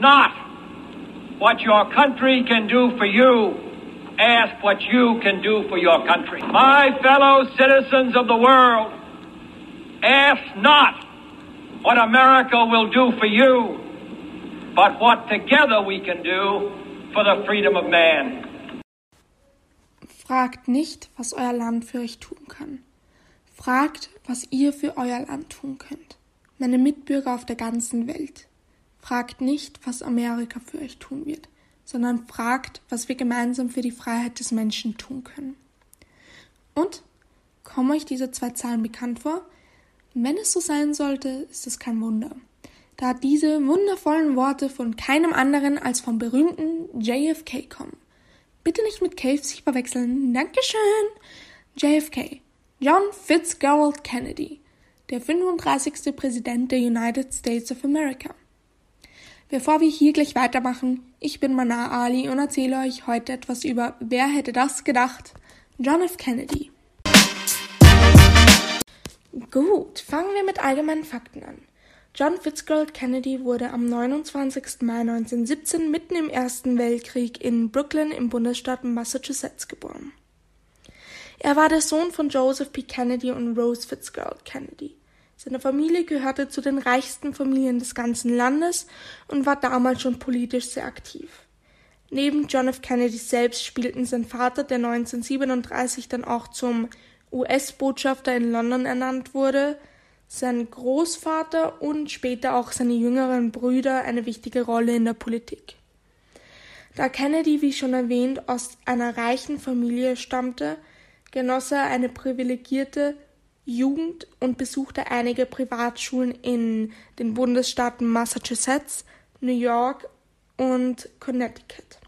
not what your country can do for you. Ask what you can do for your country. My fellow citizens of the world, ask not what America will do for you, but what together we can do for the freedom of man. Fragt nicht, was euer Land für euch tun kann. Fragt, was ihr für euer Land tun könnt. Meine Mitbürger auf der ganzen Welt. Fragt nicht, was Amerika für euch tun wird, sondern fragt, was wir gemeinsam für die Freiheit des Menschen tun können. Und? Kommen euch diese zwei Zahlen bekannt vor? Wenn es so sein sollte, ist es kein Wunder. Da diese wundervollen Worte von keinem anderen als vom berühmten JFK kommen. Bitte nicht mit KFC verwechseln. Dankeschön. JFK. John Fitzgerald Kennedy. Der 35. Präsident der United States of America. Bevor wir hier gleich weitermachen, ich bin Mana Ali und erzähle euch heute etwas über Wer hätte das gedacht? John F. Kennedy. Gut, fangen wir mit allgemeinen Fakten an. John Fitzgerald Kennedy wurde am 29. Mai 1917 mitten im Ersten Weltkrieg in Brooklyn im Bundesstaat Massachusetts geboren. Er war der Sohn von Joseph P. Kennedy und Rose Fitzgerald Kennedy. Seine Familie gehörte zu den reichsten Familien des ganzen Landes und war damals schon politisch sehr aktiv. Neben John F. Kennedy selbst spielten sein Vater, der 1937 dann auch zum US-Botschafter in London ernannt wurde, sein Großvater und später auch seine jüngeren Brüder eine wichtige Rolle in der Politik. Da Kennedy, wie schon erwähnt, aus einer reichen Familie stammte, genoss er eine privilegierte Jugend und besuchte einige Privatschulen in den Bundesstaaten Massachusetts, New York und Connecticut.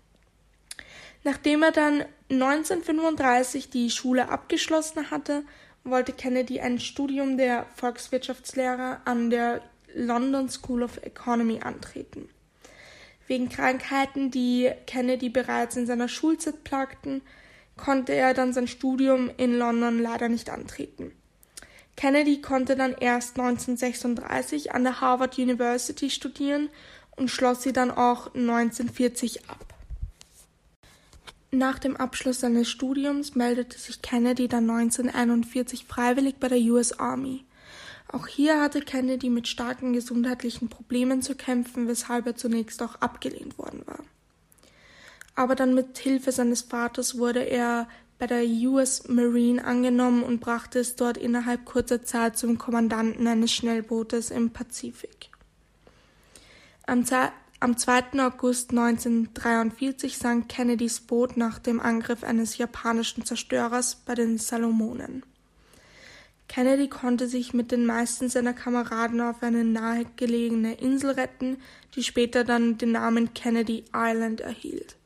Nachdem er dann 1935 die Schule abgeschlossen hatte, wollte Kennedy ein Studium der Volkswirtschaftslehre an der London School of Economy antreten. Wegen Krankheiten, die Kennedy bereits in seiner Schulzeit plagten, konnte er dann sein Studium in London leider nicht antreten. Kennedy konnte dann erst 1936 an der Harvard University studieren und schloss sie dann auch 1940 ab. Nach dem Abschluss seines Studiums meldete sich Kennedy dann 1941 freiwillig bei der US Army. Auch hier hatte Kennedy mit starken gesundheitlichen Problemen zu kämpfen, weshalb er zunächst auch abgelehnt worden war. Aber dann mit Hilfe seines Vaters wurde er bei der US Marine angenommen und brachte es dort innerhalb kurzer Zeit zum Kommandanten eines Schnellbootes im Pazifik. Am, am 2. August 1943 sank Kennedys Boot nach dem Angriff eines japanischen Zerstörers bei den Salomonen. Kennedy konnte sich mit den meisten seiner Kameraden auf eine nahegelegene Insel retten, die später dann den Namen Kennedy Island erhielt.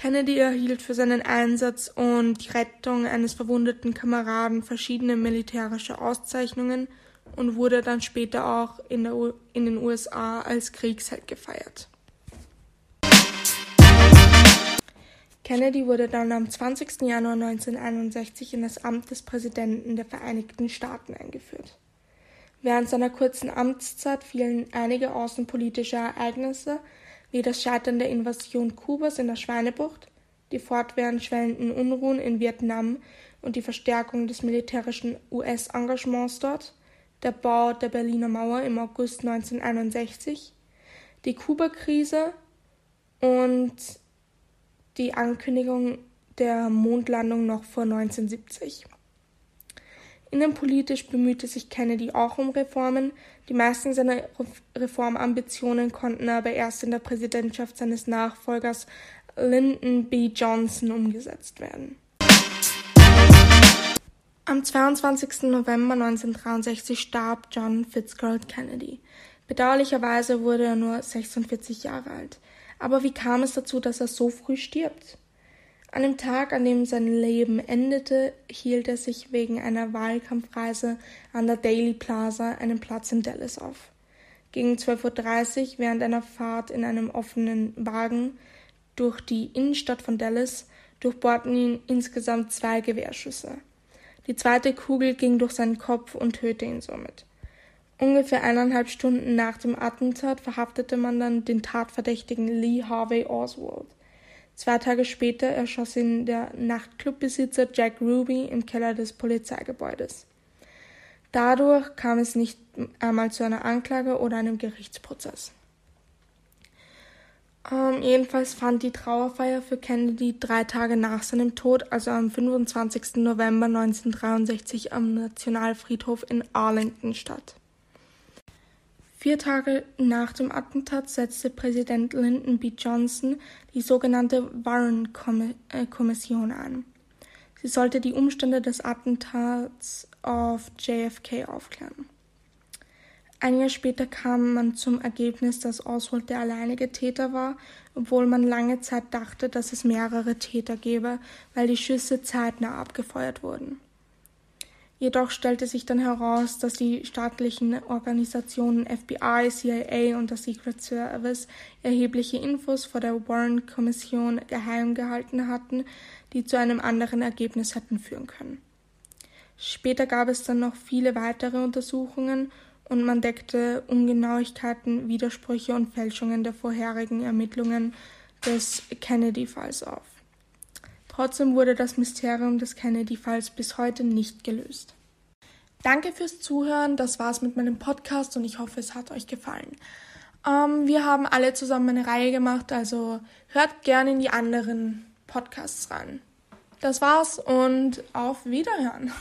Kennedy erhielt für seinen Einsatz und die Rettung eines verwundeten Kameraden verschiedene militärische Auszeichnungen und wurde dann später auch in, in den USA als Kriegsheld gefeiert. Kennedy wurde dann am 20. Januar 1961 in das Amt des Präsidenten der Vereinigten Staaten eingeführt. Während seiner kurzen Amtszeit fielen einige außenpolitische Ereignisse, wie das Scheitern der Invasion Kubas in der Schweinebucht, die fortwährend schwellenden Unruhen in Vietnam und die Verstärkung des militärischen US-Engagements dort, der Bau der Berliner Mauer im August 1961, die Kuba-Krise und die Ankündigung der Mondlandung noch vor 1970. Innenpolitisch bemühte sich Kennedy auch um Reformen, die meisten seiner Reformambitionen konnten aber erst in der Präsidentschaft seines Nachfolgers Lyndon B. Johnson umgesetzt werden. Am 22. November 1963 starb John Fitzgerald Kennedy. Bedauerlicherweise wurde er nur 46 Jahre alt. Aber wie kam es dazu, dass er so früh stirbt? An dem Tag, an dem sein Leben endete, hielt er sich wegen einer Wahlkampfreise an der Daily Plaza einen Platz in Dallas auf. Gegen 12.30 Uhr während einer Fahrt in einem offenen Wagen durch die Innenstadt von Dallas durchbohrten ihn insgesamt zwei Gewehrschüsse. Die zweite Kugel ging durch seinen Kopf und tötete ihn somit. Ungefähr eineinhalb Stunden nach dem Attentat verhaftete man dann den Tatverdächtigen Lee Harvey Oswald. Zwei Tage später erschoss ihn der Nachtclubbesitzer Jack Ruby im Keller des Polizeigebäudes. Dadurch kam es nicht einmal zu einer Anklage oder einem Gerichtsprozess. Ähm, jedenfalls fand die Trauerfeier für Kennedy drei Tage nach seinem Tod, also am 25. November 1963 am Nationalfriedhof in Arlington statt. Vier Tage nach dem Attentat setzte Präsident Lyndon B. Johnson die sogenannte Warren-Kommission an. Sie sollte die Umstände des Attentats auf JFK aufklären. Ein Jahr später kam man zum Ergebnis, dass Oswald der alleinige Täter war, obwohl man lange Zeit dachte, dass es mehrere Täter gäbe, weil die Schüsse zeitnah abgefeuert wurden. Jedoch stellte sich dann heraus, dass die staatlichen Organisationen FBI, CIA und der Secret Service erhebliche Infos vor der Warren-Kommission geheim gehalten hatten, die zu einem anderen Ergebnis hätten führen können. Später gab es dann noch viele weitere Untersuchungen und man deckte Ungenauigkeiten, Widersprüche und Fälschungen der vorherigen Ermittlungen des Kennedy-Falls auf. Trotzdem wurde das Mysterium des Kennedy-Falls bis heute nicht gelöst. Danke fürs Zuhören, das war's mit meinem Podcast und ich hoffe, es hat euch gefallen. Ähm, wir haben alle zusammen eine Reihe gemacht, also hört gerne in die anderen Podcasts rein. Das war's und auf Wiederhören.